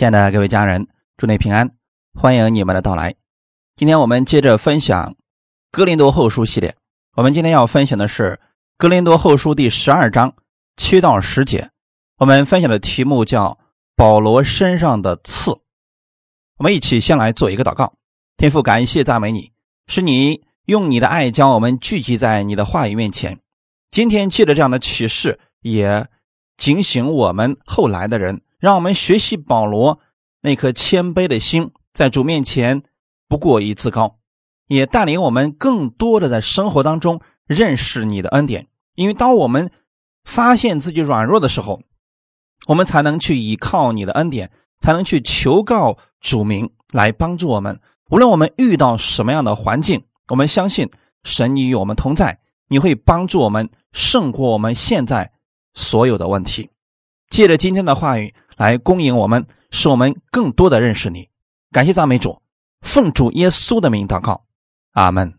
亲爱的各位家人，祝你平安，欢迎你们的到来。今天我们接着分享《哥林多后书》系列。我们今天要分享的是《哥林多后书》第十二章七到十节。我们分享的题目叫“保罗身上的刺”。我们一起先来做一个祷告：天父，感谢赞美你，是你用你的爱将我们聚集在你的话语面前。今天借着这样的启示，也警醒我们后来的人。让我们学习保罗那颗谦卑的心，在主面前不过于自高，也带领我们更多的在生活当中认识你的恩典。因为当我们发现自己软弱的时候，我们才能去依靠你的恩典，才能去求告主名来帮助我们。无论我们遇到什么样的环境，我们相信神你与我们同在，你会帮助我们胜过我们现在所有的问题。借着今天的话语。来供应我们，使我们更多的认识你。感谢赞美主，奉主耶稣的名祷告，阿门。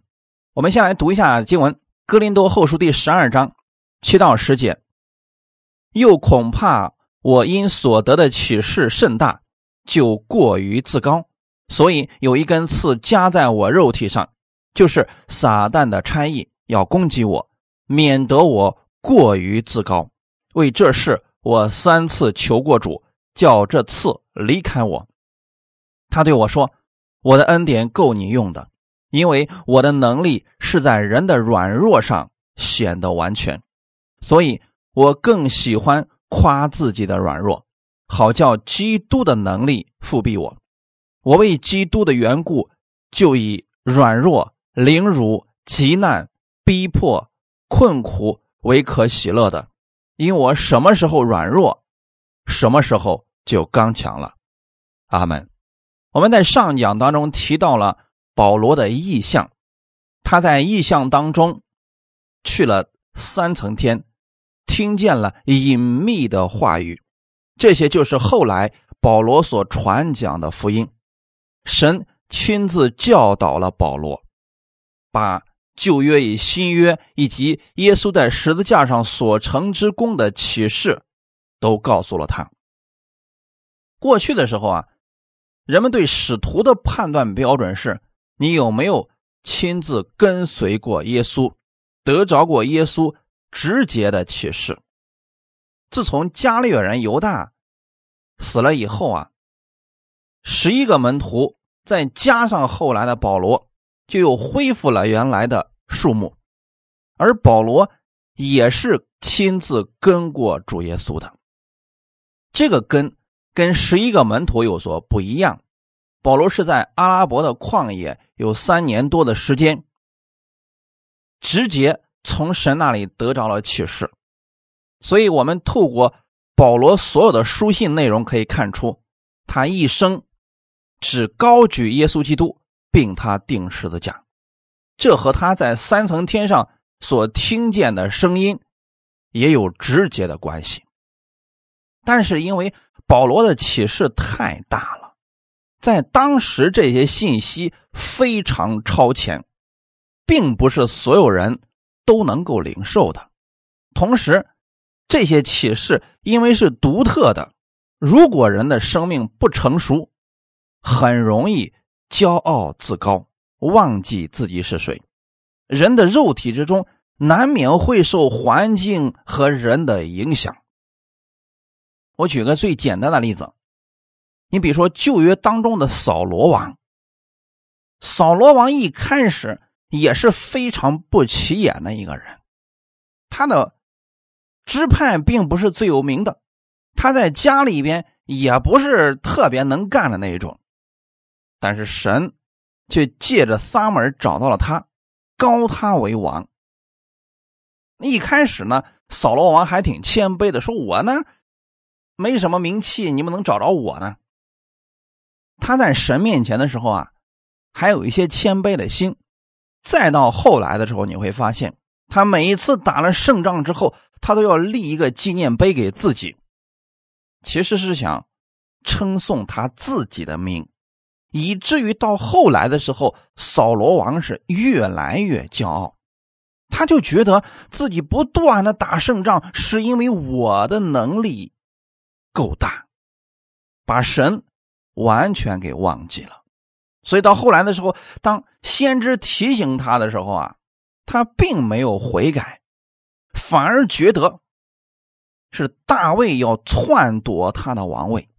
我们先来读一下经文，《哥林多后书》第十二章七到十节。又恐怕我因所得的启示甚大，就过于自高，所以有一根刺加在我肉体上，就是撒旦的差役要攻击我，免得我过于自高。为这事，我三次求过主。叫这次离开我，他对我说：“我的恩典够你用的，因为我的能力是在人的软弱上显得完全，所以我更喜欢夸自己的软弱，好叫基督的能力复庇我。我为基督的缘故，就以软弱、凌辱、极难、逼迫、困苦为可喜乐的，因我什么时候软弱。”什么时候就刚强了？阿门。我们在上讲当中提到了保罗的意象，他在意象当中去了三层天，听见了隐秘的话语，这些就是后来保罗所传讲的福音。神亲自教导了保罗，把旧约与新约以及耶稣在十字架上所成之功的启示。都告诉了他。过去的时候啊，人们对使徒的判断标准是：你有没有亲自跟随过耶稣，得着过耶稣直接的启示。自从加略人犹大死了以后啊，十一个门徒再加上后来的保罗，就又恢复了原来的数目。而保罗也是亲自跟过主耶稣的。这个跟跟十一个门徒有所不一样。保罗是在阿拉伯的旷野有三年多的时间，直接从神那里得着了启示。所以，我们透过保罗所有的书信内容可以看出，他一生只高举耶稣基督，并他定时的讲。这和他在三层天上所听见的声音也有直接的关系。但是因为保罗的启示太大了，在当时这些信息非常超前，并不是所有人都能够领受的。同时，这些启示因为是独特的，如果人的生命不成熟，很容易骄傲自高，忘记自己是谁。人的肉体之中难免会受环境和人的影响。我举个最简单的例子，你比如说旧约当中的扫罗王，扫罗王一开始也是非常不起眼的一个人，他的支派并不是最有名的，他在家里边也不是特别能干的那一种，但是神却借着撒母耳找到了他，高他为王。一开始呢，扫罗王还挺谦卑的，说我呢。没什么名气，你们能找着我呢？他在神面前的时候啊，还有一些谦卑的心。再到后来的时候，你会发现，他每一次打了胜仗之后，他都要立一个纪念碑给自己，其实是想称颂他自己的名，以至于到后来的时候，扫罗王是越来越骄傲，他就觉得自己不断的打胜仗，是因为我的能力。够大，把神完全给忘记了。所以到后来的时候，当先知提醒他的时候啊，他并没有悔改，反而觉得是大卫要篡夺他的王位，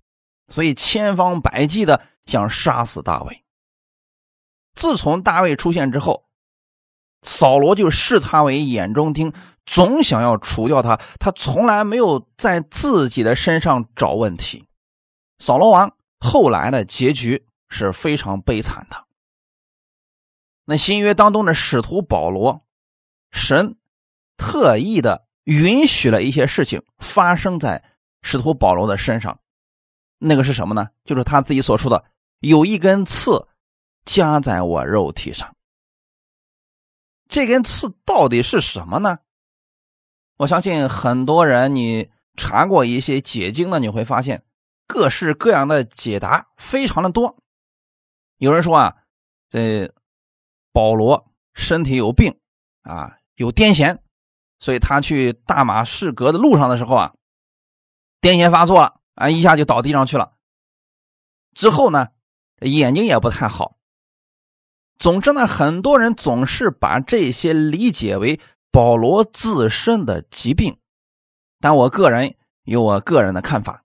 所以千方百计的想杀死大卫。自从大卫出现之后，扫罗就视他为眼中钉，总想要除掉他。他从来没有在自己的身上找问题。扫罗王后来的结局是非常悲惨的。那新约当中的使徒保罗，神特意的允许了一些事情发生在使徒保罗的身上。那个是什么呢？就是他自己所说的：“有一根刺。”加在我肉体上，这根刺到底是什么呢？我相信很多人，你查过一些解经的，你会发现各式各样的解答非常的多。有人说啊，这保罗身体有病啊，有癫痫，所以他去大马士革的路上的时候啊，癫痫发作了啊，一下就倒地上去了。之后呢，眼睛也不太好。总之呢，很多人总是把这些理解为保罗自身的疾病，但我个人有我个人的看法。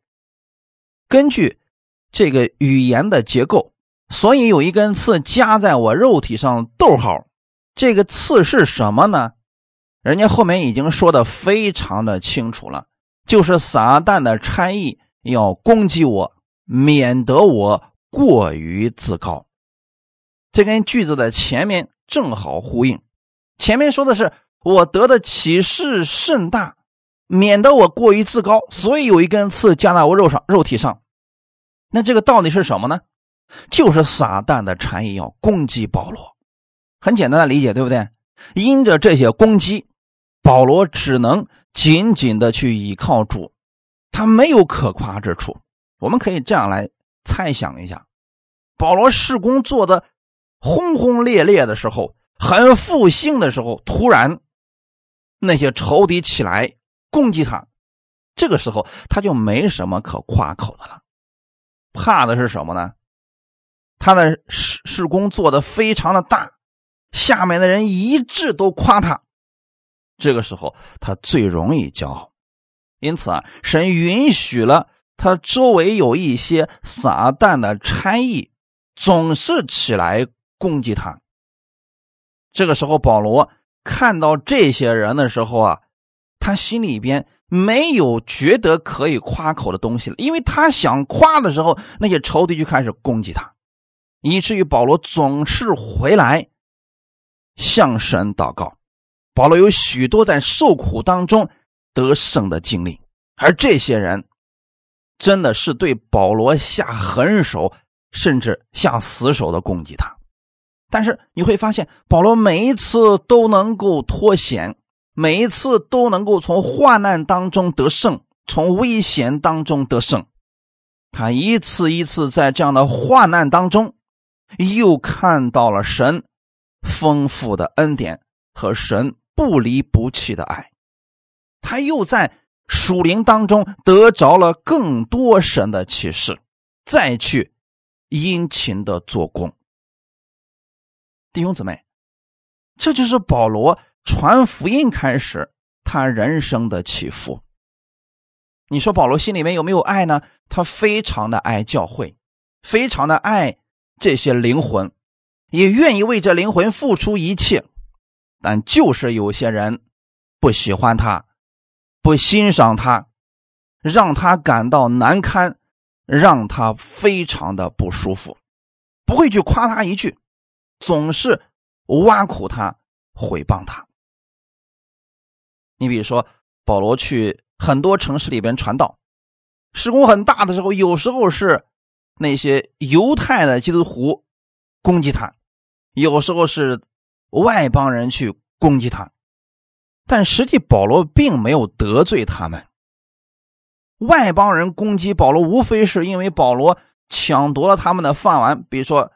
根据这个语言的结构，所以有一根刺夹在我肉体上。逗号，这个刺是什么呢？人家后面已经说的非常的清楚了，就是撒旦的差役要攻击我，免得我过于自高。这跟句子的前面正好呼应。前面说的是我得的启示甚大，免得我过于自高，所以有一根刺加在我肉上肉体上。那这个到底是什么呢？就是撒旦的禅意要攻击保罗。很简单的理解，对不对？因着这些攻击，保罗只能紧紧的去依靠主，他没有可夸之处。我们可以这样来猜想一下，保罗事工做的。轰轰烈烈的时候，很复兴的时候，突然那些仇敌起来攻击他，这个时候他就没什么可夸口的了。怕的是什么呢？他的事事工做的非常的大，下面的人一致都夸他，这个时候他最容易骄傲。因此啊，神允许了他周围有一些撒旦的差役，总是起来。攻击他。这个时候，保罗看到这些人的时候啊，他心里边没有觉得可以夸口的东西了，因为他想夸的时候，那些仇敌就开始攻击他，以至于保罗总是回来向神祷告。保罗有许多在受苦当中得胜的经历，而这些人真的是对保罗下狠手，甚至下死手的攻击他。但是你会发现，保罗每一次都能够脱险，每一次都能够从患难当中得胜，从危险当中得胜。他一次一次在这样的患难当中，又看到了神丰富的恩典和神不离不弃的爱。他又在属灵当中得着了更多神的启示，再去殷勤的做工。弟兄姊妹，这就是保罗传福音开始他人生的起伏。你说保罗心里面有没有爱呢？他非常的爱教会，非常的爱这些灵魂，也愿意为这灵魂付出一切。但就是有些人不喜欢他，不欣赏他，让他感到难堪，让他非常的不舒服，不会去夸他一句。总是挖苦他、毁谤他。你比如说，保罗去很多城市里边传道，施工很大的时候，有时候是那些犹太的基督徒攻击他，有时候是外邦人去攻击他，但实际保罗并没有得罪他们。外邦人攻击保罗，无非是因为保罗抢夺了他们的饭碗，比如说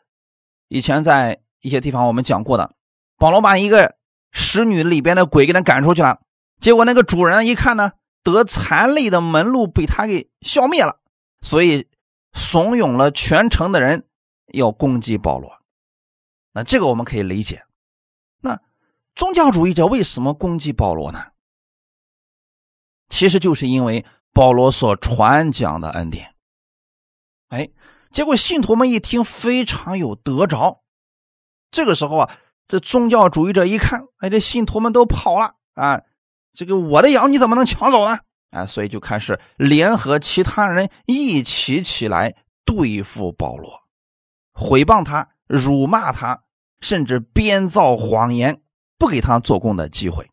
以前在。一些地方我们讲过的，保罗把一个使女里边的鬼给他赶出去了，结果那个主人一看呢，得残累的门路被他给消灭了，所以怂恿了全城的人要攻击保罗。那这个我们可以理解。那宗教主义者为什么攻击保罗呢？其实就是因为保罗所传讲的恩典。哎，结果信徒们一听非常有得着。这个时候啊，这宗教主义者一看，哎，这信徒们都跑了啊，这个我的羊你怎么能抢走呢？啊，所以就开始联合其他人一起起来对付保罗，毁谤他、辱骂他，甚至编造谎言，不给他做工的机会。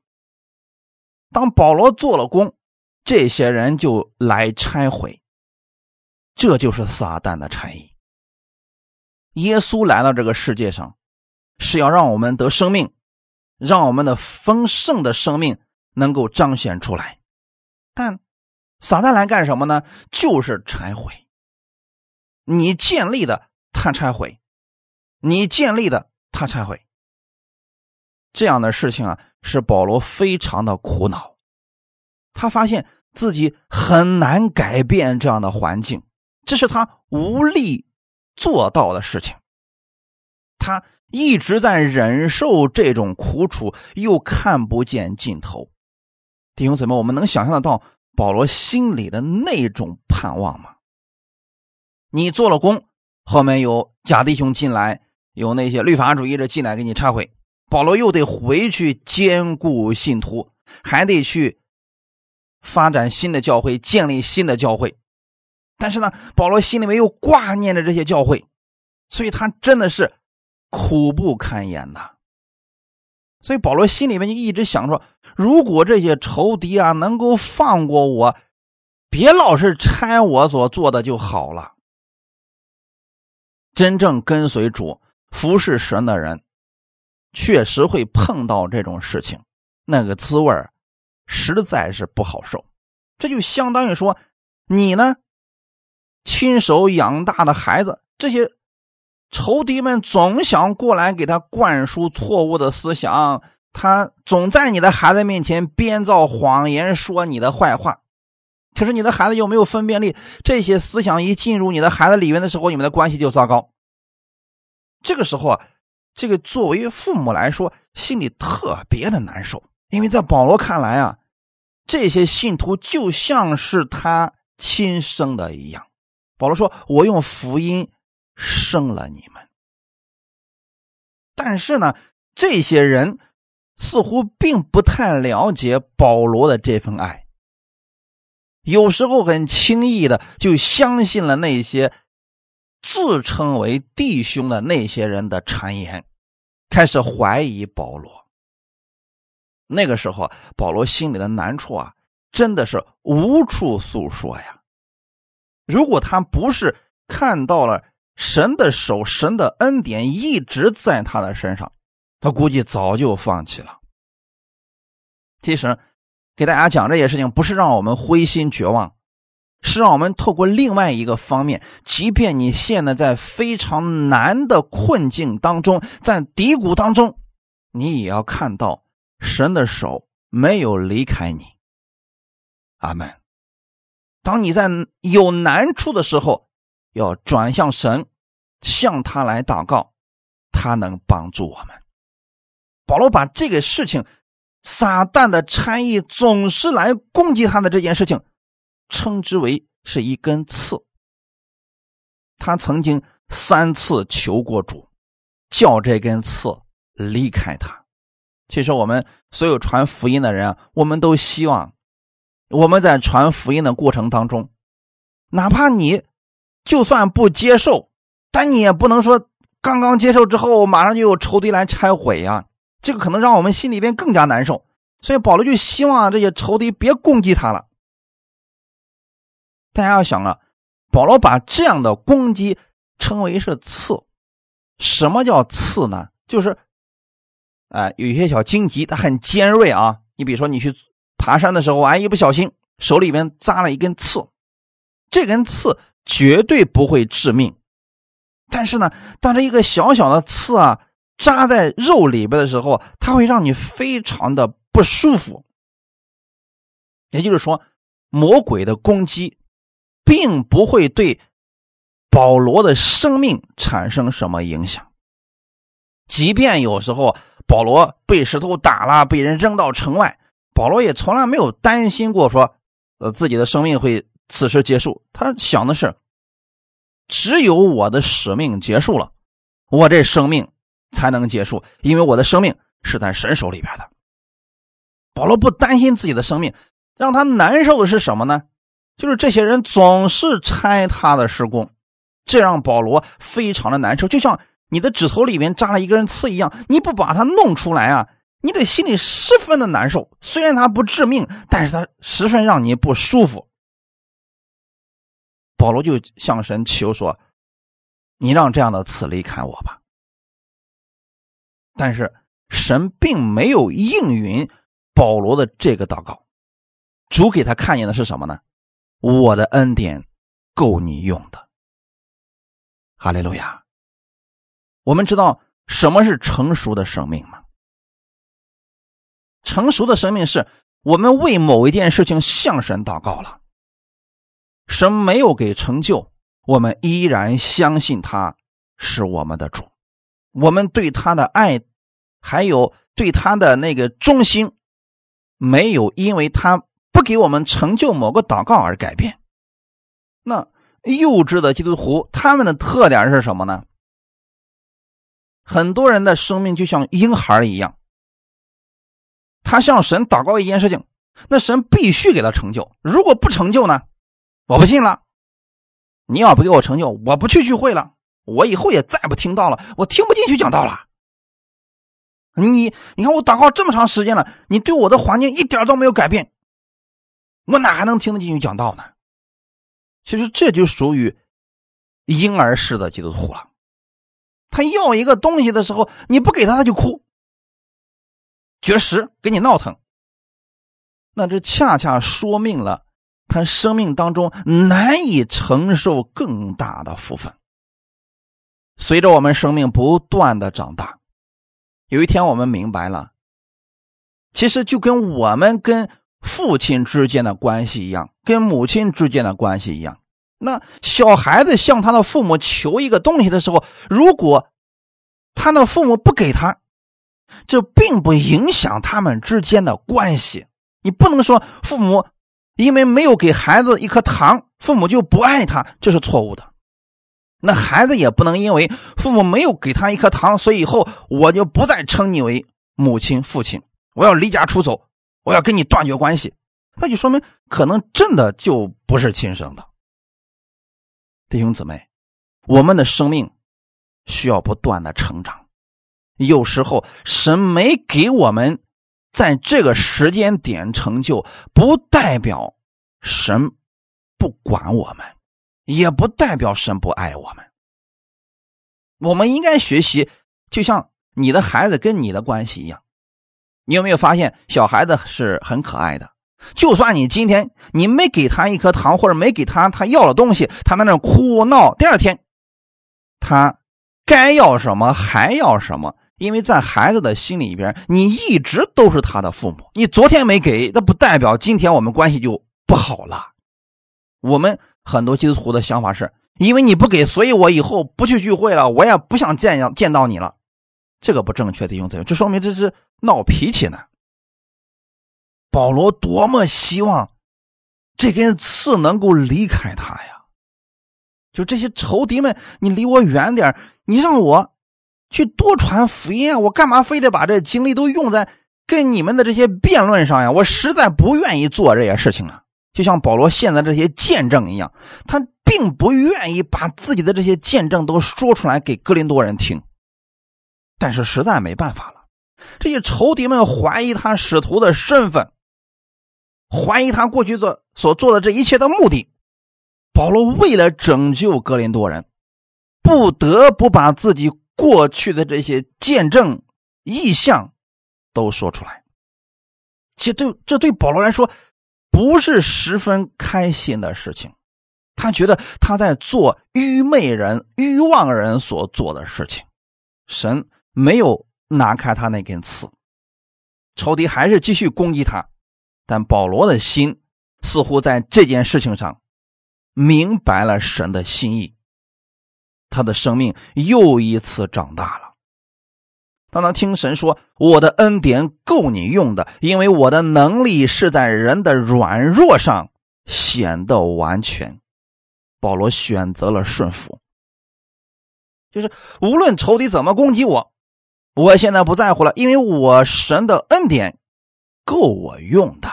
当保罗做了工，这些人就来拆毁。这就是撒旦的禅意。耶稣来到这个世界上，是要让我们得生命，让我们的丰盛的生命能够彰显出来。但撒旦来干什么呢？就是拆毁。你建立的，他拆毁；你建立的，他拆毁。这样的事情啊，使保罗非常的苦恼。他发现自己很难改变这样的环境，这是他无力做到的事情。他一直在忍受这种苦楚，又看不见尽头。弟兄姊妹，我们能想象得到保罗心里的那种盼望吗？你做了工，后面有假弟兄进来，有那些律法主义者进来给你忏悔，保罗又得回去兼顾信徒，还得去发展新的教会，建立新的教会。但是呢，保罗心里面又挂念着这些教会，所以他真的是苦不堪言呐。所以保罗心里面就一直想说：如果这些仇敌啊能够放过我，别老是拆我所做的就好了。真正跟随主、服侍神的人，确实会碰到这种事情，那个滋味实在是不好受。这就相当于说，你呢亲手养大的孩子，这些。仇敌们总想过来给他灌输错误的思想，他总在你的孩子面前编造谎言，说你的坏话。可是你的孩子又没有分辨力，这些思想一进入你的孩子里面的时候，你们的关系就糟糕。这个时候啊，这个作为父母来说，心里特别的难受，因为在保罗看来啊，这些信徒就像是他亲生的一样。保罗说：“我用福音。”生了你们，但是呢，这些人似乎并不太了解保罗的这份爱，有时候很轻易的就相信了那些自称为弟兄的那些人的谗言，开始怀疑保罗。那个时候，保罗心里的难处啊，真的是无处诉说呀。如果他不是看到了。神的手，神的恩典一直在他的身上，他估计早就放弃了。其实，给大家讲这些事情，不是让我们灰心绝望，是让我们透过另外一个方面，即便你现在在非常难的困境当中，在低谷当中，你也要看到神的手没有离开你。阿门。当你在有难处的时候。要转向神，向他来祷告，他能帮助我们。保罗把这个事情，撒旦的差役总是来攻击他的这件事情，称之为是一根刺。他曾经三次求过主，叫这根刺离开他。其实我们所有传福音的人啊，我们都希望我们在传福音的过程当中，哪怕你。就算不接受，但你也不能说刚刚接受之后马上就有仇敌来拆毁呀，这个可能让我们心里边更加难受。所以保罗就希望这些仇敌别攻击他了。大家要想啊，保罗把这样的攻击称为是刺。什么叫刺呢？就是，哎，有一些小荆棘，它很尖锐啊。你比如说你去爬山的时候，哎，一不小心手里边扎了一根刺，这根刺。绝对不会致命，但是呢，当这一个小小的刺啊扎在肉里边的时候，它会让你非常的不舒服。也就是说，魔鬼的攻击并不会对保罗的生命产生什么影响。即便有时候保罗被石头打了，被人扔到城外，保罗也从来没有担心过说，呃，自己的生命会此时结束。他想的是，只有我的使命结束了，我这生命才能结束，因为我的生命是在神手里边的。保罗不担心自己的生命，让他难受的是什么呢？就是这些人总是拆他的施工，这让保罗非常的难受，就像你的指头里面扎了一根刺一样，你不把它弄出来啊，你这心里十分的难受。虽然它不致命，但是它十分让你不舒服。保罗就向神求说：“你让这样的刺离开我吧。”但是神并没有应允保罗的这个祷告，主给他看见的是什么呢？我的恩典够你用的，哈利路亚。我们知道什么是成熟的生命吗？成熟的生命是我们为某一件事情向神祷告了，神没有给成就，我们依然相信他是我们的主，我们对他的爱，还有对他的那个忠心，没有因为他。不给我们成就某个祷告而改变，那幼稚的基督徒他们的特点是什么呢？很多人的生命就像婴孩一样，他向神祷告一件事情，那神必须给他成就。如果不成就呢？我不信了。你要不给我成就，我不去聚会了，我以后也再不听到了，我听不进去讲道了。你你看我祷告这么长时间了，你对我的环境一点都没有改变。我哪还能听得进去讲道呢？其实这就属于婴儿式的基督徒了。他要一个东西的时候，你不给他，他就哭，绝食，给你闹腾。那这恰恰说明了他生命当中难以承受更大的福分。随着我们生命不断的长大，有一天我们明白了，其实就跟我们跟。父亲之间的关系一样，跟母亲之间的关系一样。那小孩子向他的父母求一个东西的时候，如果他的父母不给他，这并不影响他们之间的关系。你不能说父母因为没有给孩子一颗糖，父母就不爱他，这是错误的。那孩子也不能因为父母没有给他一颗糖，所以以后我就不再称你为母亲、父亲，我要离家出走。我要跟你断绝关系，那就说明可能真的就不是亲生的。弟兄姊妹，我们的生命需要不断的成长，有时候神没给我们在这个时间点成就，不代表神不管我们，也不代表神不爱我们。我们应该学习，就像你的孩子跟你的关系一样。你有没有发现，小孩子是很可爱的？就算你今天你没给他一颗糖，或者没给他他要的东西，他在那哭闹。第二天，他该要什么还要什么，因为在孩子的心里边，你一直都是他的父母。你昨天没给，那不代表今天我们关系就不好了。我们很多基督徒的想法是，因为你不给，所以我以后不去聚会了，我也不想见见到你了。这个不正确的用词，这说明这是。闹脾气呢？保罗多么希望这根刺能够离开他呀！就这些仇敌们，你离我远点你让我去多传福音啊！我干嘛非得把这精力都用在跟你们的这些辩论上呀？我实在不愿意做这些事情啊！就像保罗现在这些见证一样，他并不愿意把自己的这些见证都说出来给哥林多人听，但是实在没办法了。这些仇敌们怀疑他使徒的身份，怀疑他过去做所做的这一切的目的。保罗为了拯救格林多人，不得不把自己过去的这些见证、意象都说出来。其实，对这对保罗来说，不是十分开心的事情。他觉得他在做愚昧人、愚妄人所做的事情。神没有。拿开他那根刺，仇敌还是继续攻击他，但保罗的心似乎在这件事情上明白了神的心意，他的生命又一次长大了。当他听神说：“我的恩典够你用的，因为我的能力是在人的软弱上显得完全。”保罗选择了顺服，就是无论仇敌怎么攻击我，我现在不在乎了，因为我神的恩典够我用的。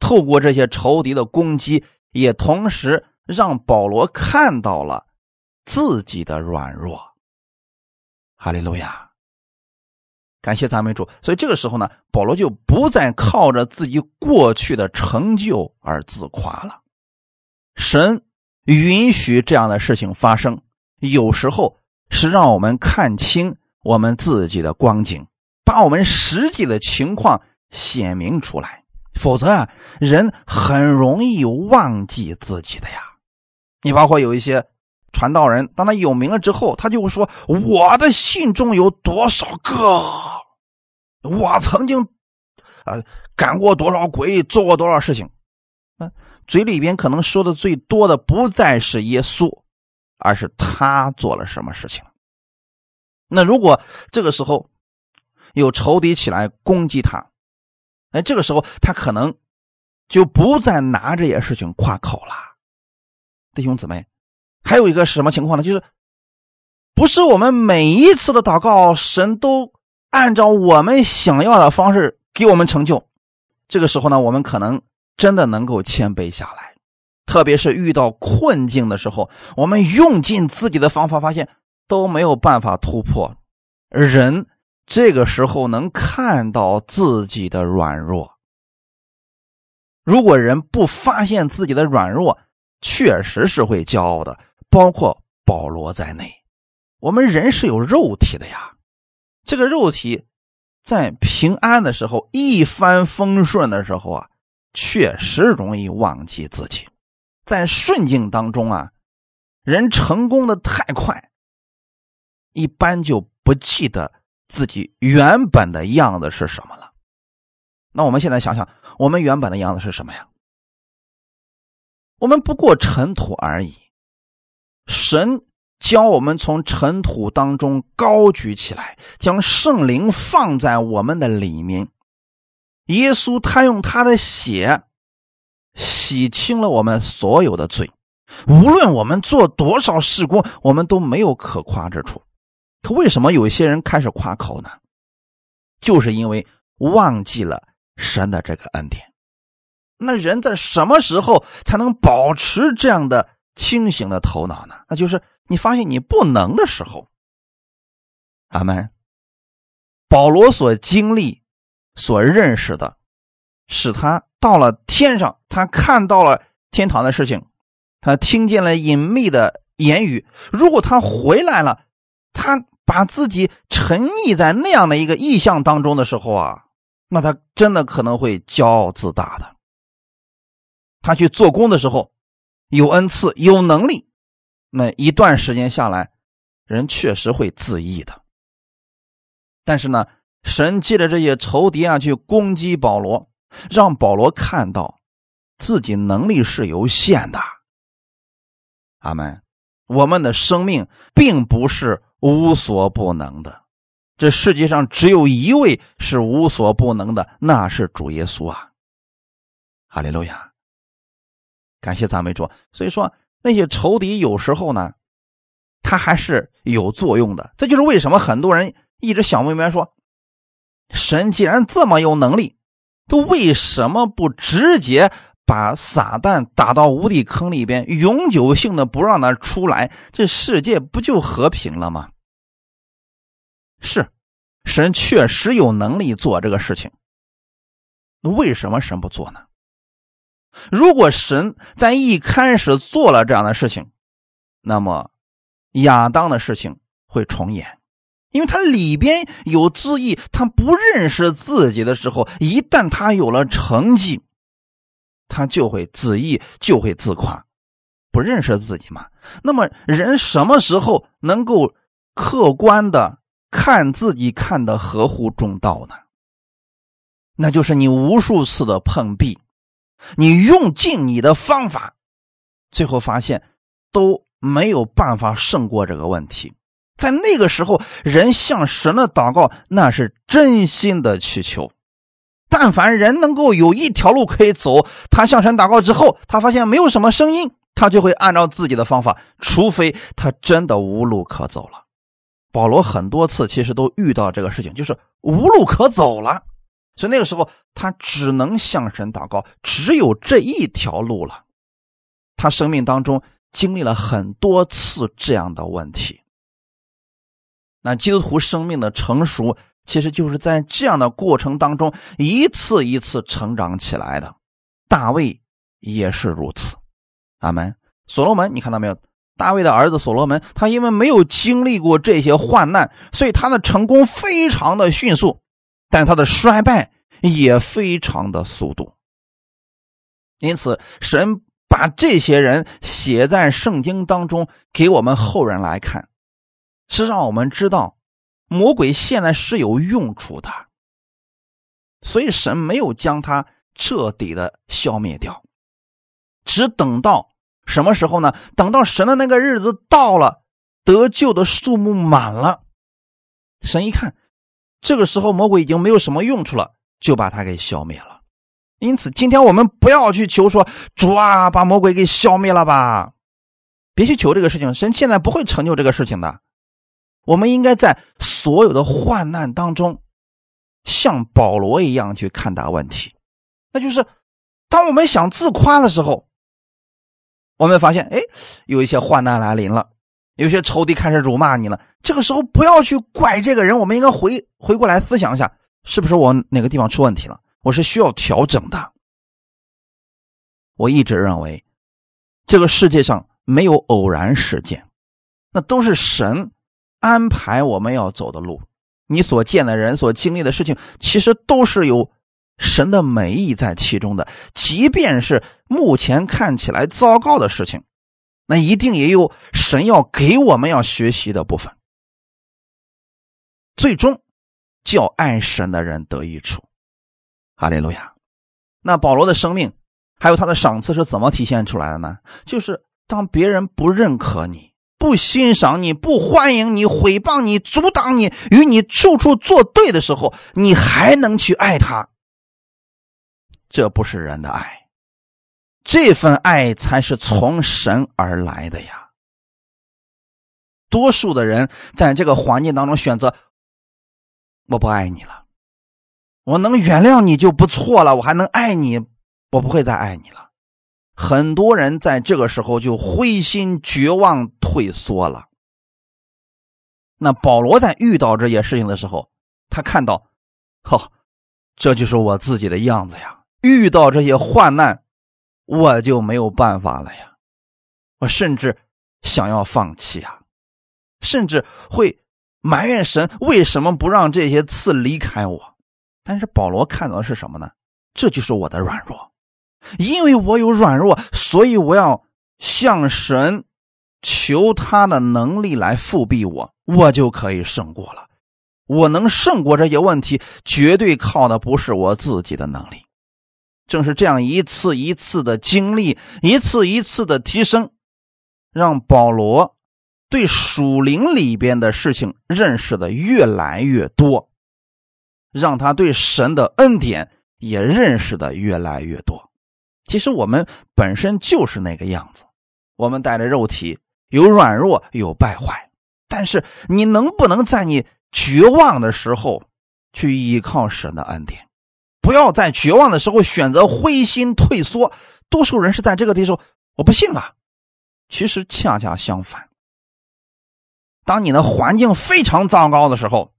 透过这些仇敌的攻击，也同时让保罗看到了自己的软弱。哈利路亚。感谢赞美主，所以这个时候呢，保罗就不再靠着自己过去的成就而自夸了。神允许这样的事情发生，有时候是让我们看清我们自己的光景，把我们实际的情况显明出来。否则啊，人很容易忘记自己的呀。你包括有一些传道人，当他有名了之后，他就会说：“我的信中有多少个？”我曾经，呃，赶过多少鬼，做过多少事情，嗯，嘴里边可能说的最多的不再是耶稣，而是他做了什么事情。那如果这个时候有仇敌起来攻击他，哎，这个时候他可能就不再拿这些事情夸口了。弟兄姊妹，还有一个是什么情况呢？就是不是我们每一次的祷告，神都。按照我们想要的方式给我们成就，这个时候呢，我们可能真的能够谦卑下来。特别是遇到困境的时候，我们用尽自己的方法，发现都没有办法突破。人这个时候能看到自己的软弱。如果人不发现自己的软弱，确实是会骄傲的，包括保罗在内。我们人是有肉体的呀。这个肉体在平安的时候、一帆风顺的时候啊，确实容易忘记自己；在顺境当中啊，人成功的太快，一般就不记得自己原本的样子是什么了。那我们现在想想，我们原本的样子是什么呀？我们不过尘土而已。神。将我们从尘土当中高举起来，将圣灵放在我们的里面。耶稣他用他的血洗清了我们所有的罪。无论我们做多少事工，我们都没有可夸之处。可为什么有一些人开始夸口呢？就是因为忘记了神的这个恩典。那人在什么时候才能保持这样的清醒的头脑呢？那就是。你发现你不能的时候，阿门。保罗所经历、所认识的，使他到了天上，他看到了天堂的事情，他听见了隐秘的言语。如果他回来了，他把自己沉溺在那样的一个意象当中的时候啊，那他真的可能会骄傲自大的。他去做工的时候，有恩赐，有能力。那一段时间下来，人确实会自义的。但是呢，神借着这些仇敌啊去攻击保罗，让保罗看到自己能力是有限的。阿门。我们的生命并不是无所不能的，这世界上只有一位是无所不能的，那是主耶稣啊！哈利路亚，感谢赞美主。所以说。那些仇敌有时候呢，他还是有作用的。这就是为什么很多人一直想不明白：说神既然这么有能力，都为什么不直接把撒旦打到无底坑里边，永久性的不让他出来？这世界不就和平了吗？是，神确实有能力做这个事情。那为什么神不做呢？如果神在一开始做了这样的事情，那么亚当的事情会重演，因为他里边有自意，他不认识自己的时候，一旦他有了成绩，他就会自意，就会自夸，不认识自己嘛。那么人什么时候能够客观的看自己，看得合乎中道呢？那就是你无数次的碰壁。你用尽你的方法，最后发现都没有办法胜过这个问题。在那个时候，人向神的祷告那是真心的祈求。但凡人能够有一条路可以走，他向神祷告之后，他发现没有什么声音，他就会按照自己的方法，除非他真的无路可走了。保罗很多次其实都遇到这个事情，就是无路可走了，所以那个时候他只能向神祷告，只有这一条路了。他生命当中经历了很多次这样的问题。那基督徒生命的成熟，其实就是在这样的过程当中一次一次成长起来的。大卫也是如此。阿门。所罗门，你看到没有？大卫的儿子所罗门，他因为没有经历过这些患难，所以他的成功非常的迅速，但他的衰败也非常的速度。因此，神把这些人写在圣经当中，给我们后人来看。是让我们知道，魔鬼现在是有用处的，所以神没有将他彻底的消灭掉，只等到什么时候呢？等到神的那个日子到了，得救的数目满了，神一看，这个时候魔鬼已经没有什么用处了，就把他给消灭了。因此，今天我们不要去求说主啊，把魔鬼给消灭了吧，别去求这个事情，神现在不会成就这个事情的。我们应该在所有的患难当中，像保罗一样去看待问题。那就是，当我们想自夸的时候，我们发现，哎，有一些患难来临了，有些仇敌开始辱骂你了。这个时候，不要去怪这个人，我们应该回回过来思想一下，是不是我哪个地方出问题了？我是需要调整的。我一直认为，这个世界上没有偶然事件，那都是神。安排我们要走的路，你所见的人所经历的事情，其实都是有神的美意在其中的。即便是目前看起来糟糕的事情，那一定也有神要给我们要学习的部分。最终，叫爱神的人得益处。哈利路亚。那保罗的生命还有他的赏赐是怎么体现出来的呢？就是当别人不认可你。不欣赏你，不欢迎你，诽谤你，阻挡你，与你处处作对的时候，你还能去爱他？这不是人的爱，这份爱才是从神而来的呀。多数的人在这个环境当中选择，我不爱你了，我能原谅你就不错了，我还能爱你，我不会再爱你了。很多人在这个时候就灰心绝望、退缩了。那保罗在遇到这些事情的时候，他看到，呵，这就是我自己的样子呀。遇到这些患难，我就没有办法了呀。我甚至想要放弃啊，甚至会埋怨神为什么不让这些刺离开我。但是保罗看到的是什么呢？这就是我的软弱。因为我有软弱，所以我要向神求他的能力来复辟我，我就可以胜过了。我能胜过这些问题，绝对靠的不是我自己的能力。正是这样一次一次的经历，一次一次的提升，让保罗对属灵里边的事情认识的越来越多，让他对神的恩典也认识的越来越多。其实我们本身就是那个样子，我们带着肉体，有软弱，有败坏。但是你能不能在你绝望的时候去依靠神的恩典？不要在绝望的时候选择灰心退缩。多数人是在这个地方，我不信了。其实恰恰相反，当你的环境非常糟糕的时候，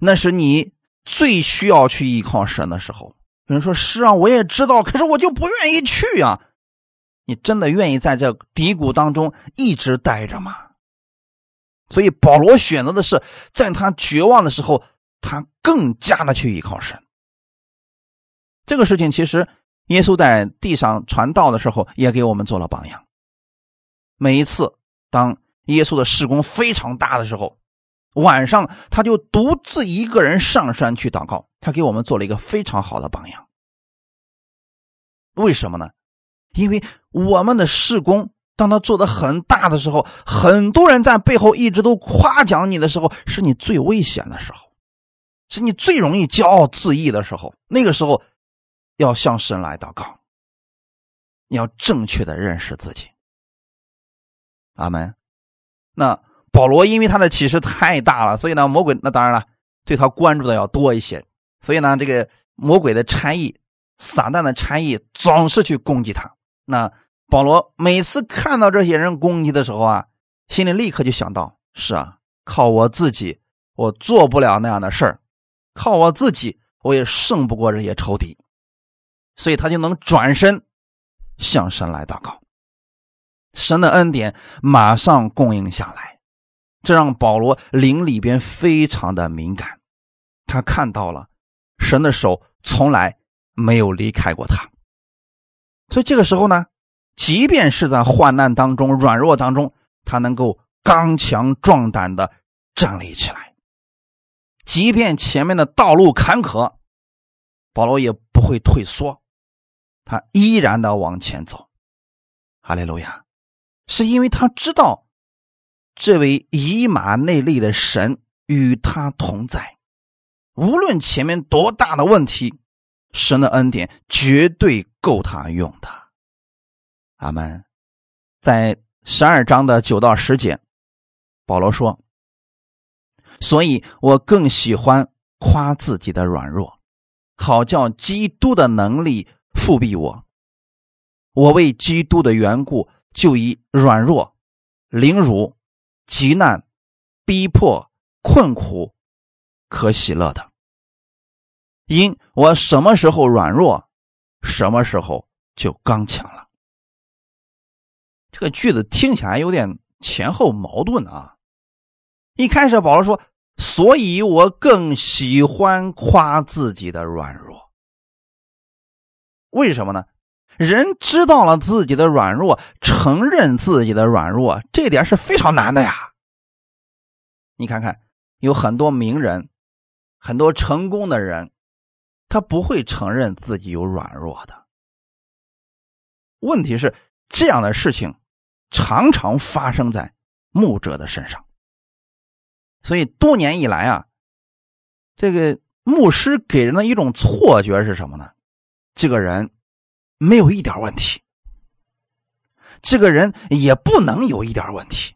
那是你最需要去依靠神的时候。有人说：“是啊，我也知道，可是我就不愿意去呀。”你真的愿意在这低谷当中一直待着吗？所以保罗选择的是，在他绝望的时候，他更加的去依靠神。这个事情其实，耶稣在地上传道的时候，也给我们做了榜样。每一次当耶稣的事工非常大的时候，晚上他就独自一个人上山去祷告。他给我们做了一个非常好的榜样。为什么呢？因为我们的事工当他做的很大的时候，很多人在背后一直都夸奖你的时候，是你最危险的时候，是你最容易骄傲自义的时候。那个时候，要向神来祷告，你要正确的认识自己。阿门。那保罗因为他的启示太大了，所以呢，魔鬼那当然了，对他关注的要多一些。所以呢，这个魔鬼的差役、撒旦的差役总是去攻击他。那。保罗每次看到这些人攻击的时候啊，心里立刻就想到：是啊，靠我自己，我做不了那样的事儿；靠我自己，我也胜不过这些仇敌。所以他就能转身向神来祷告，神的恩典马上供应下来，这让保罗灵里边非常的敏感。他看到了神的手从来没有离开过他，所以这个时候呢。即便是在患难当中、软弱当中，他能够刚强壮胆的站立起来。即便前面的道路坎坷，保罗也不会退缩，他依然的往前走。哈利路亚！是因为他知道这位以马内利的神与他同在，无论前面多大的问题，神的恩典绝对够他用的。阿门，在十二章的九到十节，保罗说：“所以我更喜欢夸自己的软弱，好叫基督的能力复庇我。我为基督的缘故，就以软弱、凌辱、极难、逼迫、困苦，可喜乐的。因我什么时候软弱，什么时候就刚强了。”这个句子听起来有点前后矛盾啊！一开始保罗说：“所以我更喜欢夸自己的软弱。”为什么呢？人知道了自己的软弱，承认自己的软弱，这点是非常难的呀。你看看，有很多名人，很多成功的人，他不会承认自己有软弱的。问题是这样的事情。常常发生在牧者的身上，所以多年以来啊，这个牧师给人的一种错觉是什么呢？这个人没有一点问题，这个人也不能有一点问题，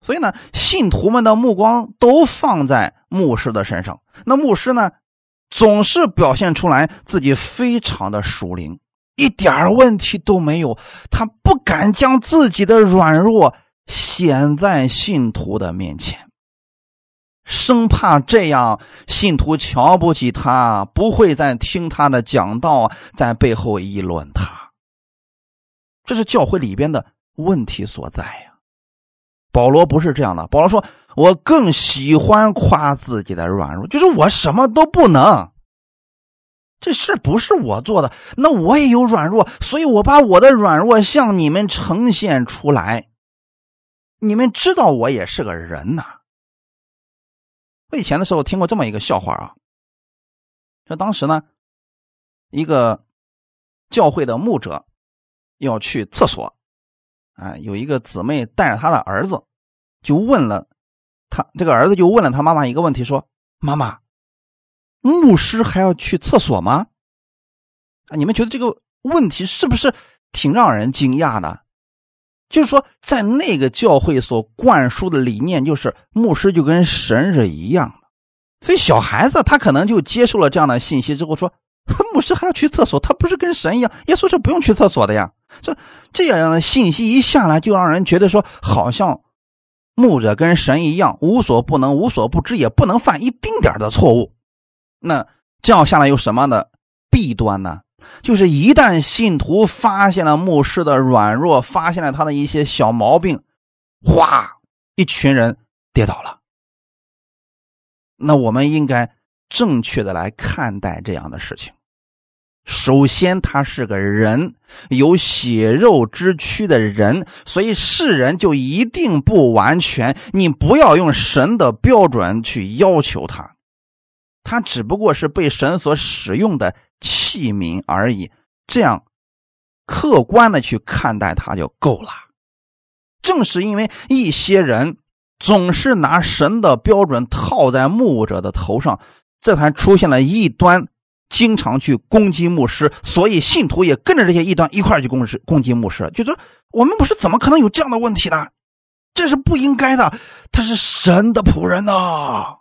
所以呢，信徒们的目光都放在牧师的身上。那牧师呢，总是表现出来自己非常的属灵。一点问题都没有，他不敢将自己的软弱显在信徒的面前，生怕这样信徒瞧不起他，不会再听他的讲道，在背后议论他。这是教会里边的问题所在呀。保罗不是这样的，保罗说：“我更喜欢夸自己的软弱，就是我什么都不能。”这事不是我做的，那我也有软弱，所以我把我的软弱向你们呈现出来。你们知道我也是个人呐。我以前的时候听过这么一个笑话啊，说当时呢，一个教会的牧者要去厕所，啊，有一个姊妹带着他的儿子，就问了他这个儿子就问了他妈妈一个问题，说：“妈妈。”牧师还要去厕所吗？啊，你们觉得这个问题是不是挺让人惊讶的？就是说，在那个教会所灌输的理念，就是牧师就跟神是一样的。所以小孩子他可能就接受了这样的信息之后，说牧师还要去厕所，他不是跟神一样？耶稣是不用去厕所的呀。这这样的信息一下来，就让人觉得说，好像牧者跟神一样，无所不能、无所不知，也不能犯一丁点的错误。那这样下来有什么样的弊端呢？就是一旦信徒发现了牧师的软弱，发现了他的一些小毛病，哗，一群人跌倒了。那我们应该正确的来看待这样的事情。首先，他是个人，有血肉之躯的人，所以世人就一定不完全。你不要用神的标准去要求他。他只不过是被神所使用的器皿而已，这样客观的去看待他就够了。正是因为一些人总是拿神的标准套在牧者的头上，这才出现了异端，经常去攻击牧师，所以信徒也跟着这些异端一块去攻击攻击牧师，就说我们不是怎么可能有这样的问题呢？这是不应该的，他是神的仆人呐。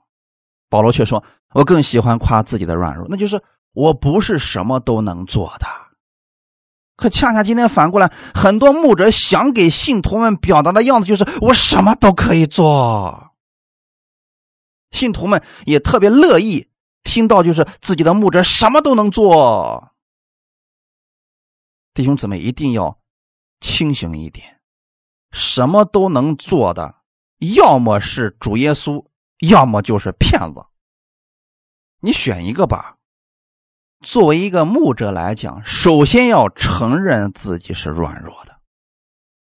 保罗却说：“我更喜欢夸自己的软弱，那就是我不是什么都能做的。”可恰恰今天反过来，很多牧者想给信徒们表达的样子就是我什么都可以做。信徒们也特别乐意听到，就是自己的牧者什么都能做。弟兄姊妹一定要清醒一点，什么都能做的，要么是主耶稣，要么就是骗子。你选一个吧。作为一个牧者来讲，首先要承认自己是软弱的。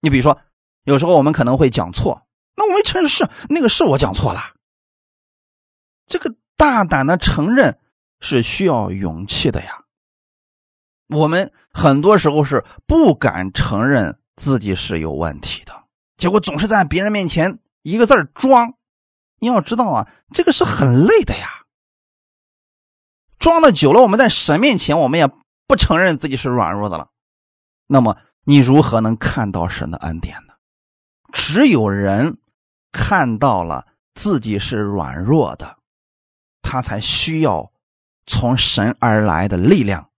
你比如说，有时候我们可能会讲错，那我们承认是那个是我讲错了。这个大胆的承认是需要勇气的呀。我们很多时候是不敢承认自己是有问题的，结果总是在别人面前一个字装。你要知道啊，这个是很累的呀。装的久了，我们在神面前，我们也不承认自己是软弱的了。那么，你如何能看到神的恩典呢？只有人看到了自己是软弱的，他才需要从神而来的力量，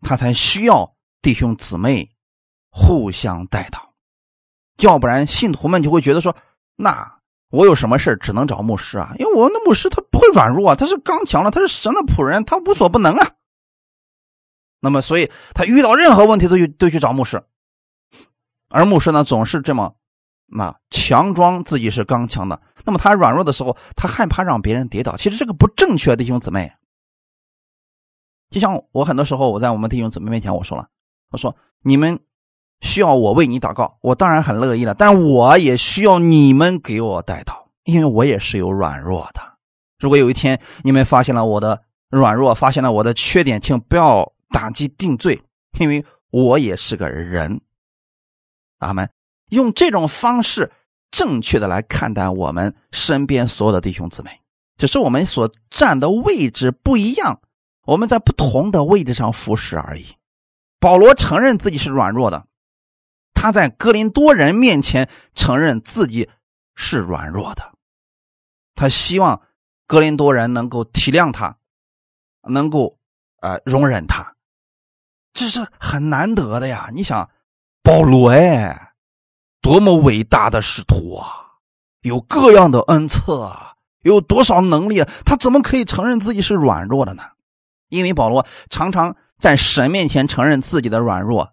他才需要弟兄姊妹互相带祷。要不然，信徒们就会觉得说，那。我有什么事只能找牧师啊？因为我们的牧师他不会软弱啊，他是刚强的，他是神的仆人，他无所不能啊。那么，所以他遇到任何问题都去都去找牧师，而牧师呢总是这么那强装自己是刚强的。那么他软弱的时候，他害怕让别人跌倒。其实这个不正确，弟兄姊妹。就像我很多时候我在我们弟兄姊妹面前我说了，我说你们。需要我为你祷告，我当然很乐意了。但我也需要你们给我带祷，因为我也是有软弱的。如果有一天你们发现了我的软弱，发现了我的缺点，请不要打击定罪，因为我也是个人。阿门。用这种方式正确的来看待我们身边所有的弟兄姊妹，只是我们所站的位置不一样，我们在不同的位置上服侍而已。保罗承认自己是软弱的。他在哥林多人面前承认自己是软弱的，他希望哥林多人能够体谅他，能够呃容忍他，这是很难得的呀！你想，保罗哎，多么伟大的使徒啊，有各样的恩赐啊，有多少能力啊，他怎么可以承认自己是软弱的呢？因为保罗常常在神面前承认自己的软弱。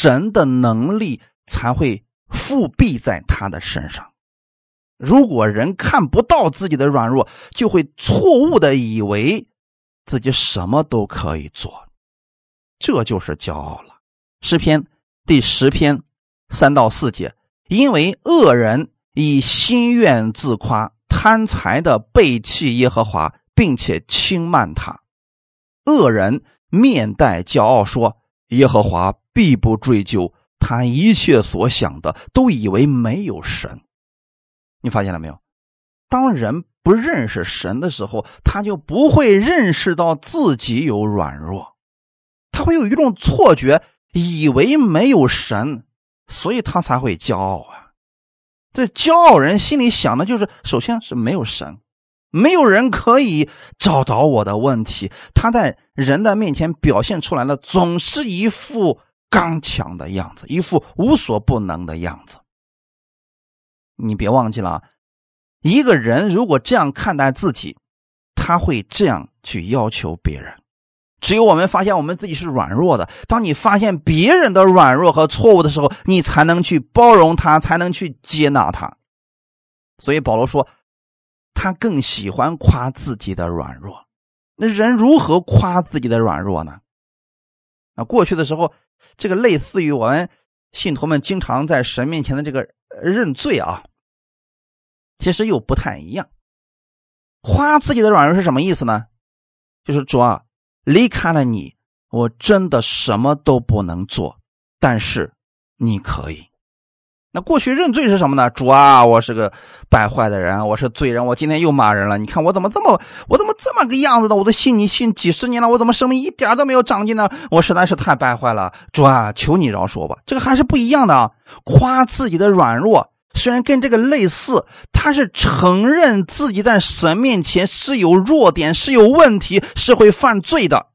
神的能力才会复辟在他的身上。如果人看不到自己的软弱，就会错误的以为自己什么都可以做，这就是骄傲了。诗篇第十篇三到四节，因为恶人以心愿自夸，贪财的背弃耶和华，并且轻慢他。恶人面带骄傲说：“耶和华。”必不追究他一切所想的，都以为没有神。你发现了没有？当人不认识神的时候，他就不会认识到自己有软弱，他会有一种错觉，以为没有神，所以他才会骄傲啊。这骄傲人心里想的就是，首先是没有神。没有人可以找到我的问题，他在人的面前表现出来的总是一副。刚强的样子，一副无所不能的样子。你别忘记了，一个人如果这样看待自己，他会这样去要求别人。只有我们发现我们自己是软弱的，当你发现别人的软弱和错误的时候，你才能去包容他，才能去接纳他。所以保罗说，他更喜欢夸自己的软弱。那人如何夸自己的软弱呢？啊，过去的时候。这个类似于我们信徒们经常在神面前的这个认罪啊，其实又不太一样。夸自己的软弱是什么意思呢？就是主啊，离开了你，我真的什么都不能做，但是你可以。那过去认罪是什么呢？主啊，我是个败坏的人，我是罪人，我今天又骂人了。你看我怎么这么，我怎么这么个样子的？我都信你信几十年了，我怎么生命一点都没有长进呢？我实在是太败坏了。主啊，求你饶恕我吧。这个还是不一样的啊。夸自己的软弱，虽然跟这个类似，他是承认自己在神面前是有弱点、是有问题、是会犯罪的，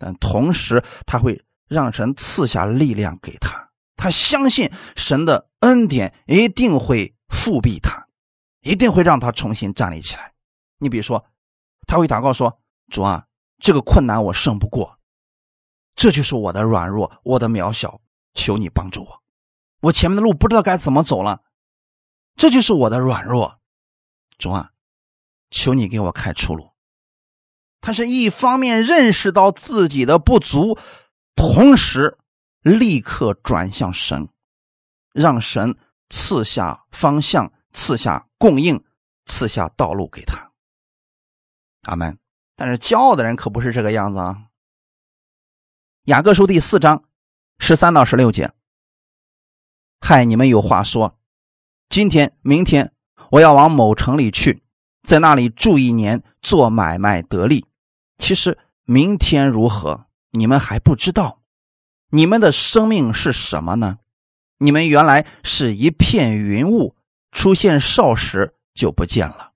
但同时他会让神赐下力量给他。他相信神的恩典一定会复辟他，一定会让他重新站立起来。你比如说，他会祷告说：“主啊，这个困难我胜不过，这就是我的软弱，我的渺小，求你帮助我。我前面的路不知道该怎么走了，这就是我的软弱。主啊，求你给我开出路。”他是一方面认识到自己的不足，同时。立刻转向神，让神赐下方向，赐下供应，赐下道路给他。阿门。但是骄傲的人可不是这个样子啊。雅各书第四章十三到十六节，嗨，你们有话说。今天、明天我要往某城里去，在那里住一年，做买卖得利。其实明天如何，你们还不知道。你们的生命是什么呢？你们原来是一片云雾，出现少时就不见了。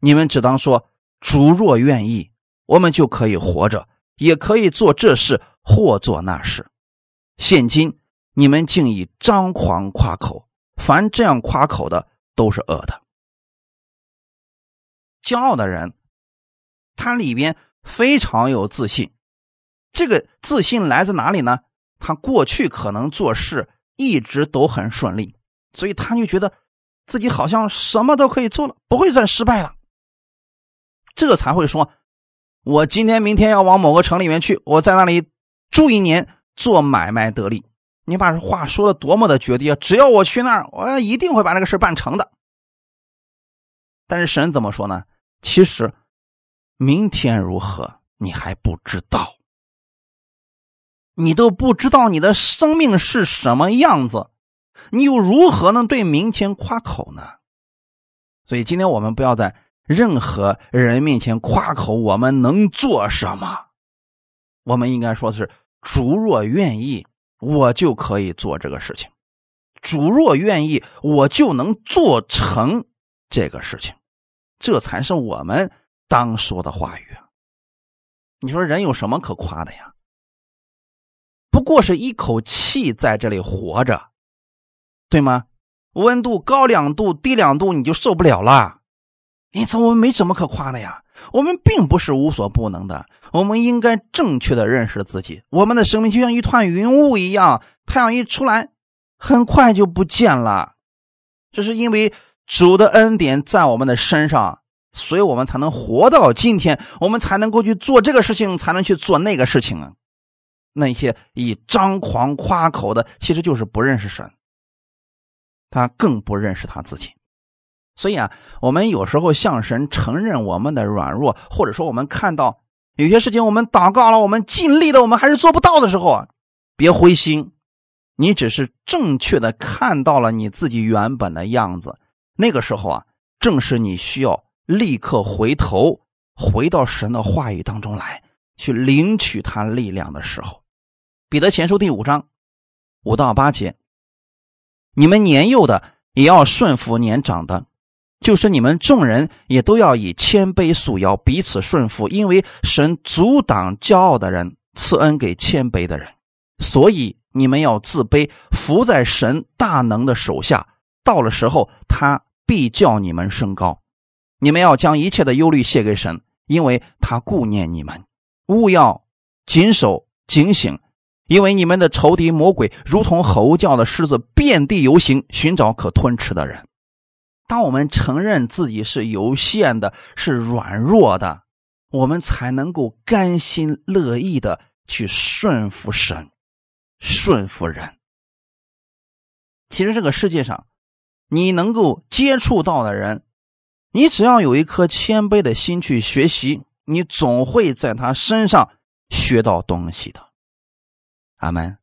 你们只当说：“主若愿意，我们就可以活着，也可以做这事或做那事。”现今你们竟以张狂夸口，凡这样夸口的都是恶的。骄傲的人，他里边非常有自信。这个自信来自哪里呢？他过去可能做事一直都很顺利，所以他就觉得自己好像什么都可以做了，不会再失败了。这才会说：“我今天、明天要往某个城里面去，我在那里住一年，做买卖得利。”你把话说的多么的绝对啊！只要我去那儿，我一定会把这个事办成的。但是神怎么说呢？其实明天如何，你还不知道。你都不知道你的生命是什么样子，你又如何能对明天夸口呢？所以今天我们不要在任何人面前夸口我们能做什么，我们应该说的是：主若愿意，我就可以做这个事情；主若愿意，我就能做成这个事情。这才是我们当说的话语。你说人有什么可夸的呀？不过是一口气在这里活着，对吗？温度高两度、低两度你就受不了了。因此，我们没什么可夸的呀。我们并不是无所不能的。我们应该正确的认识自己。我们的生命就像一团云雾一样，太阳一出来，很快就不见了。这是因为主的恩典在我们的身上，所以我们才能活到今天，我们才能够去做这个事情，才能去做那个事情啊。那些以张狂夸口的，其实就是不认识神，他更不认识他自己。所以啊，我们有时候向神承认我们的软弱，或者说我们看到有些事情我们祷告了，我们尽力了，我们还是做不到的时候啊，别灰心，你只是正确的看到了你自己原本的样子。那个时候啊，正是你需要立刻回头，回到神的话语当中来，去领取他力量的时候。彼得前书第五章五到八节，你们年幼的也要顺服年长的，就是你们众人也都要以谦卑束腰，彼此顺服，因为神阻挡骄傲的人，赐恩给谦卑的人。所以你们要自卑，伏在神大能的手下，到了时候，他必叫你们升高。你们要将一切的忧虑卸给神，因为他顾念你们。勿要谨守警醒。因为你们的仇敌魔鬼如同吼叫的狮子，遍地游行，寻找可吞吃的人。当我们承认自己是有限的，是软弱的，我们才能够甘心乐意的去顺服神，顺服人。其实这个世界上，你能够接触到的人，你只要有一颗谦卑的心去学习，你总会在他身上学到东西的。阿门。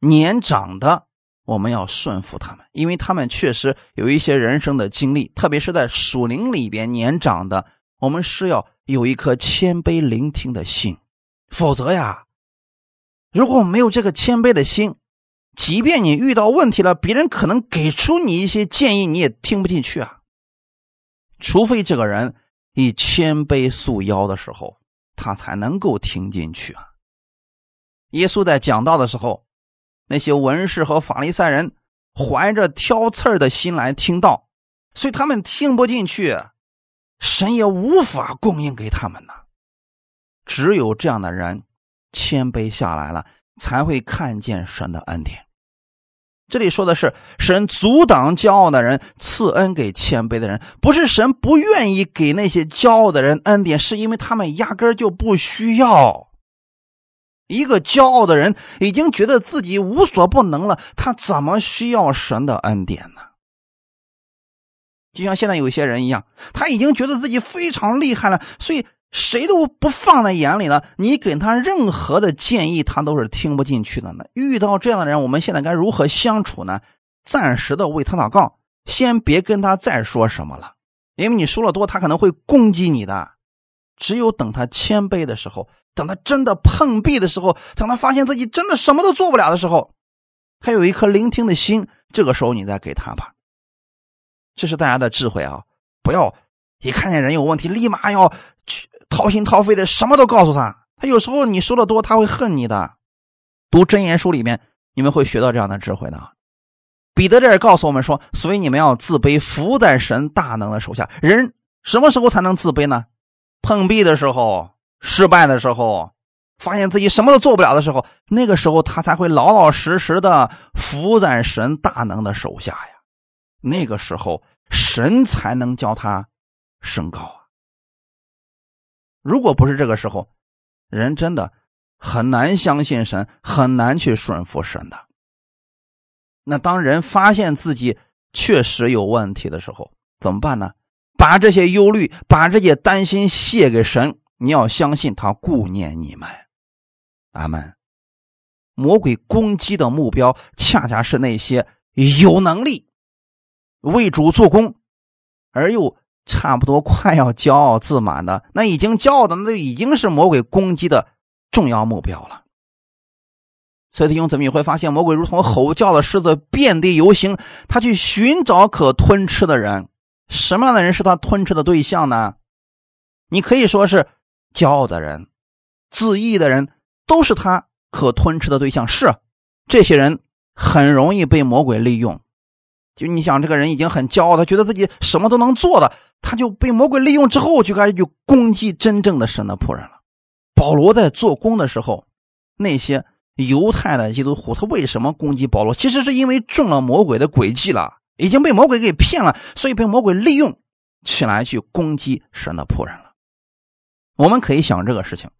年长的，我们要顺服他们，因为他们确实有一些人生的经历，特别是在属灵里边年长的，我们是要有一颗谦卑聆听的心，否则呀，如果没有这个谦卑的心，即便你遇到问题了，别人可能给出你一些建议，你也听不进去啊。除非这个人以谦卑束腰的时候，他才能够听进去啊。耶稣在讲道的时候，那些文士和法利赛人怀着挑刺儿的心来听道，所以他们听不进去，神也无法供应给他们呢。只有这样的人谦卑下来了，才会看见神的恩典。这里说的是神阻挡骄傲的人，赐恩给谦卑的人，不是神不愿意给那些骄傲的人恩典，是因为他们压根就不需要。一个骄傲的人已经觉得自己无所不能了，他怎么需要神的恩典呢？就像现在有些人一样，他已经觉得自己非常厉害了，所以。谁都不放在眼里了，你给他任何的建议，他都是听不进去的。呢遇到这样的人，我们现在该如何相处呢？暂时的为他祷告，先别跟他再说什么了，因为你说了多，他可能会攻击你的。只有等他谦卑的时候，等他真的碰壁的时候，等他发现自己真的什么都做不了的时候，他有一颗聆听的心，这个时候你再给他吧。这是大家的智慧啊！不要一看见人有问题，立马要去。掏心掏肺的，什么都告诉他。他有时候你说的多，他会恨你的。读真言书里面，你们会学到这样的智慧的。彼得这儿告诉我们说，所以你们要自卑，服在神大能的手下。人什么时候才能自卑呢？碰壁的时候，失败的时候，发现自己什么都做不了的时候，那个时候他才会老老实实的服在神大能的手下呀。那个时候，神才能教他升高啊。如果不是这个时候，人真的很难相信神，很难去顺服神的。那当人发现自己确实有问题的时候，怎么办呢？把这些忧虑、把这些担心卸给神。你要相信他顾念你们。阿门。魔鬼攻击的目标，恰恰是那些有能力为主做工而又。差不多快要骄傲自满的，那已经骄傲的，那就已经是魔鬼攻击的重要目标了。所以弟兄姊妹，你会发现，魔鬼如同吼叫的狮子，遍地游行，他去寻找可吞吃的人。什么样的人是他吞吃的对象呢？你可以说是骄傲的人、自义的人，都是他可吞吃的对象。是这些人很容易被魔鬼利用。就你想，这个人已经很骄傲，他觉得自己什么都能做的。他就被魔鬼利用之后，就开始去攻击真正的神的仆人了。保罗在做工的时候，那些犹太的基督徒，他为什么攻击保罗？其实是因为中了魔鬼的诡计了，已经被魔鬼给骗了，所以被魔鬼利用起来去攻击神的仆人了。我们可以想这个事情：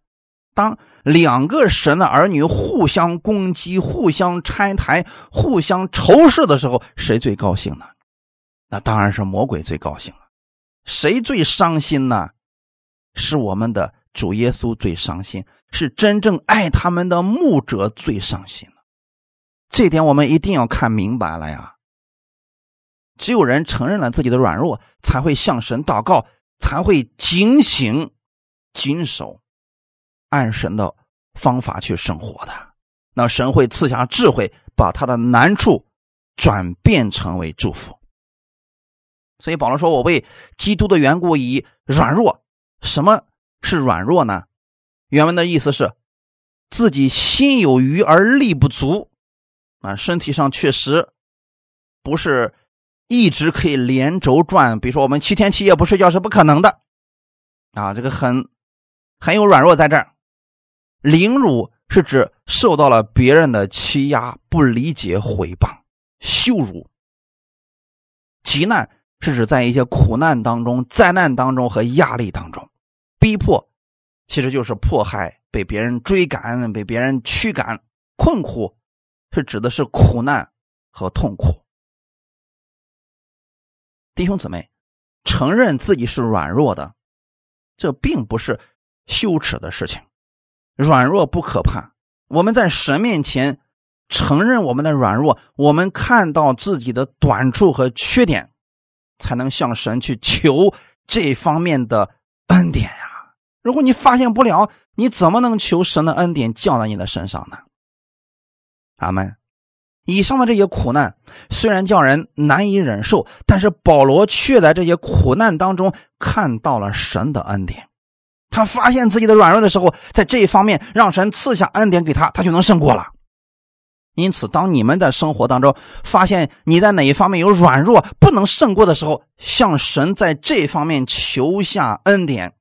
当两个神的儿女互相攻击、互相拆台、互相仇视的时候，谁最高兴呢？那当然是魔鬼最高兴了。谁最伤心呢？是我们的主耶稣最伤心，是真正爱他们的牧者最伤心这点我们一定要看明白了呀。只有人承认了自己的软弱，才会向神祷告，才会警醒、谨守，按神的方法去生活的。那神会赐下智慧，把他的难处转变成为祝福。所以保罗说：“我为基督的缘故以软弱。什么是软弱呢？原文的意思是自己心有余而力不足啊，身体上确实不是一直可以连轴转。比如说我们七天七夜不睡觉是不可能的啊，这个很很有软弱在这儿。凌辱是指受到了别人的欺压、不理解、毁谤、羞辱、极难。”是指在一些苦难当中、灾难当中和压力当中，逼迫，其实就是迫害，被别人追赶、被别人驱赶，困苦，是指的是苦难和痛苦。弟兄姊妹，承认自己是软弱的，这并不是羞耻的事情，软弱不可怕。我们在神面前承认我们的软弱，我们看到自己的短处和缺点，才能向神去求这方面的恩典呀。如果你发现不了，你怎么能求神的恩典降在你的身上呢？阿门。以上的这些苦难虽然叫人难以忍受，但是保罗却在这些苦难当中看到了神的恩典。他发现自己的软弱的时候，在这一方面让神赐下恩典给他，他就能胜过了。因此，当你们在生活当中发现你在哪一方面有软弱不能胜过的时候，向神在这方面求下恩典，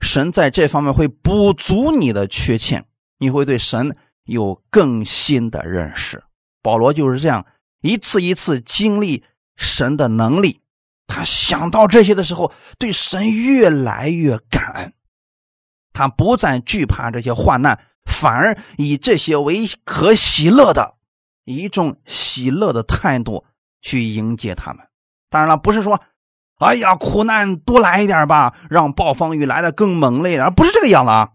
神在这方面会补足你的缺欠，你会对神有更新的认识。保罗就是这样一次一次经历神的能力，他想到这些的时候，对神越来越感恩，他不再惧怕这些患难。反而以这些为可喜乐的一种喜乐的态度去迎接他们。当然了，不是说，哎呀，苦难多来一点吧，让暴风雨来的更猛烈点不是这个样子啊。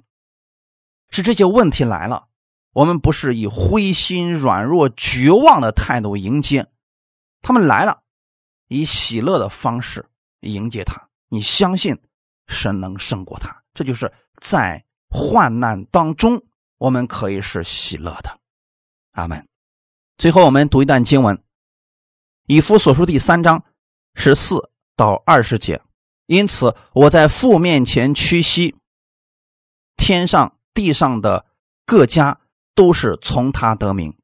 是这些问题来了，我们不是以灰心、软弱、绝望的态度迎接他们来了，以喜乐的方式迎接他。你相信神能胜过他，这就是在患难当中。我们可以是喜乐的，阿门。最后，我们读一段经文，《以弗所书》第三章十四到二十节。因此，我在父面前屈膝，天上地上的各家都是从他得名，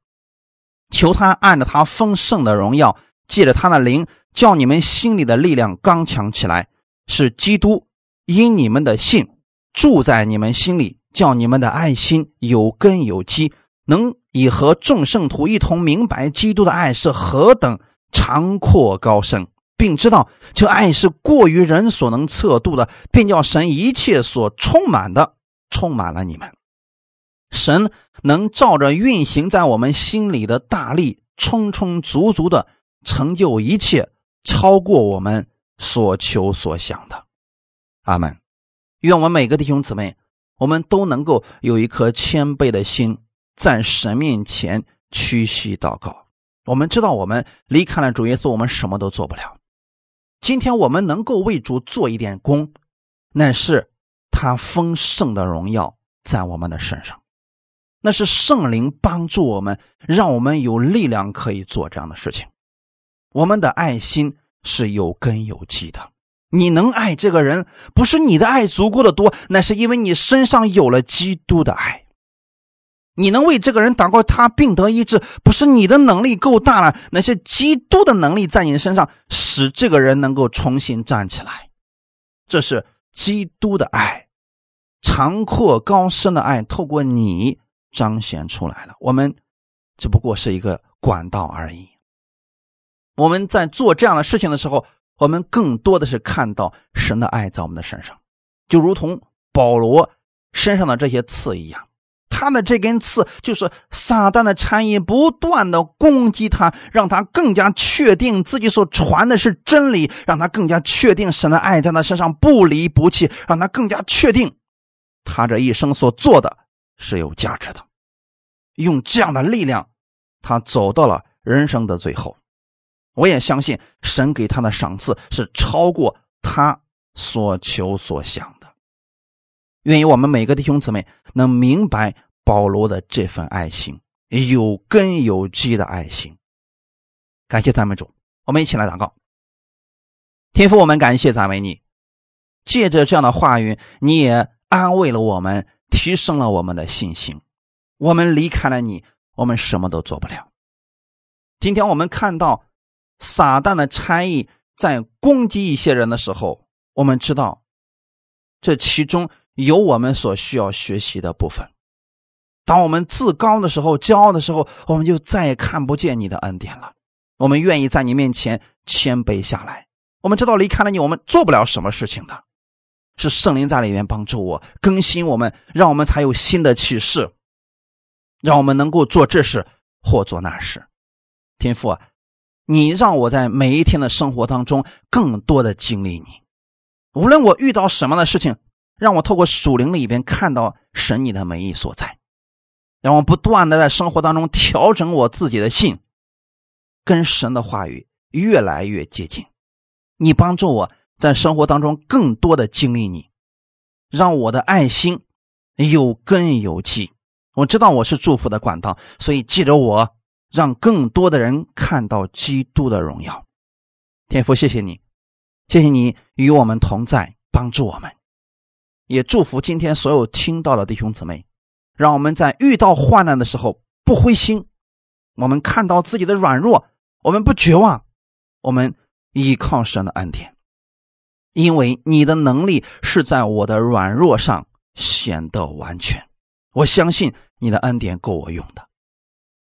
求他按着他丰盛的荣耀，借着他的灵，叫你们心里的力量刚强起来，使基督因你们的信住在你们心里。叫你们的爱心有根有基，能以和众圣徒一同明白基督的爱是何等长阔高深，并知道这爱是过于人所能测度的，便叫神一切所充满的充满了你们。神能照着运行在我们心里的大力，充充足足的成就一切，超过我们所求所想的。阿门。愿我们每个弟兄姊妹。我们都能够有一颗谦卑的心，在神面前屈膝祷告。我们知道，我们离开了主耶稣，我们什么都做不了。今天我们能够为主做一点功，那是他丰盛的荣耀在我们的身上，那是圣灵帮助我们，让我们有力量可以做这样的事情。我们的爱心是有根有基的。你能爱这个人，不是你的爱足够的多，那是因为你身上有了基督的爱。你能为这个人祷告，他病得医治，不是你的能力够大了，那是基督的能力在你身上，使这个人能够重新站起来。这是基督的爱，长阔高深的爱，透过你彰显出来了。我们只不过是一个管道而已。我们在做这样的事情的时候。我们更多的是看到神的爱在我们的身上，就如同保罗身上的这些刺一样，他的这根刺就是撒旦的禅意，不断的攻击他，让他更加确定自己所传的是真理，让他更加确定神的爱在他身上不离不弃，让他更加确定他这一生所做的是有价值的。用这样的力量，他走到了人生的最后。我也相信神给他的赏赐是超过他所求所想的。愿意我们每个弟兄姊妹能明白保罗的这份爱心，有根有基的爱心。感谢赞美主，我们一起来祷告。天父，我们感谢赞美你，借着这样的话语，你也安慰了我们，提升了我们的信心。我们离开了你，我们什么都做不了。今天我们看到。撒旦的差异在攻击一些人的时候，我们知道，这其中有我们所需要学习的部分。当我们自高的时候、骄傲的时候，我们就再也看不见你的恩典了。我们愿意在你面前谦卑下来。我们知道离开了你，我们做不了什么事情的。是圣灵在里面帮助我、更新我们，让我们才有新的启示，让我们能够做这事或做那事。天父啊！你让我在每一天的生活当中更多的经历你，无论我遇到什么样的事情，让我透过属灵里边看到神你的美意所在。让我不断的在生活当中调整我自己的心，跟神的话语越来越接近。你帮助我在生活当中更多的经历你，让我的爱心有根有基。我知道我是祝福的管道，所以记着我，让更多的人看到基督的荣耀。天父，谢谢你，谢谢你与我们同在，帮助我们，也祝福今天所有听到的弟兄姊妹，让我们在遇到患难的时候不灰心，我们看到自己的软弱，我们不绝望，我们依靠神的恩典，因为你的能力是在我的软弱上显得完全。我相信你的恩典够我用的，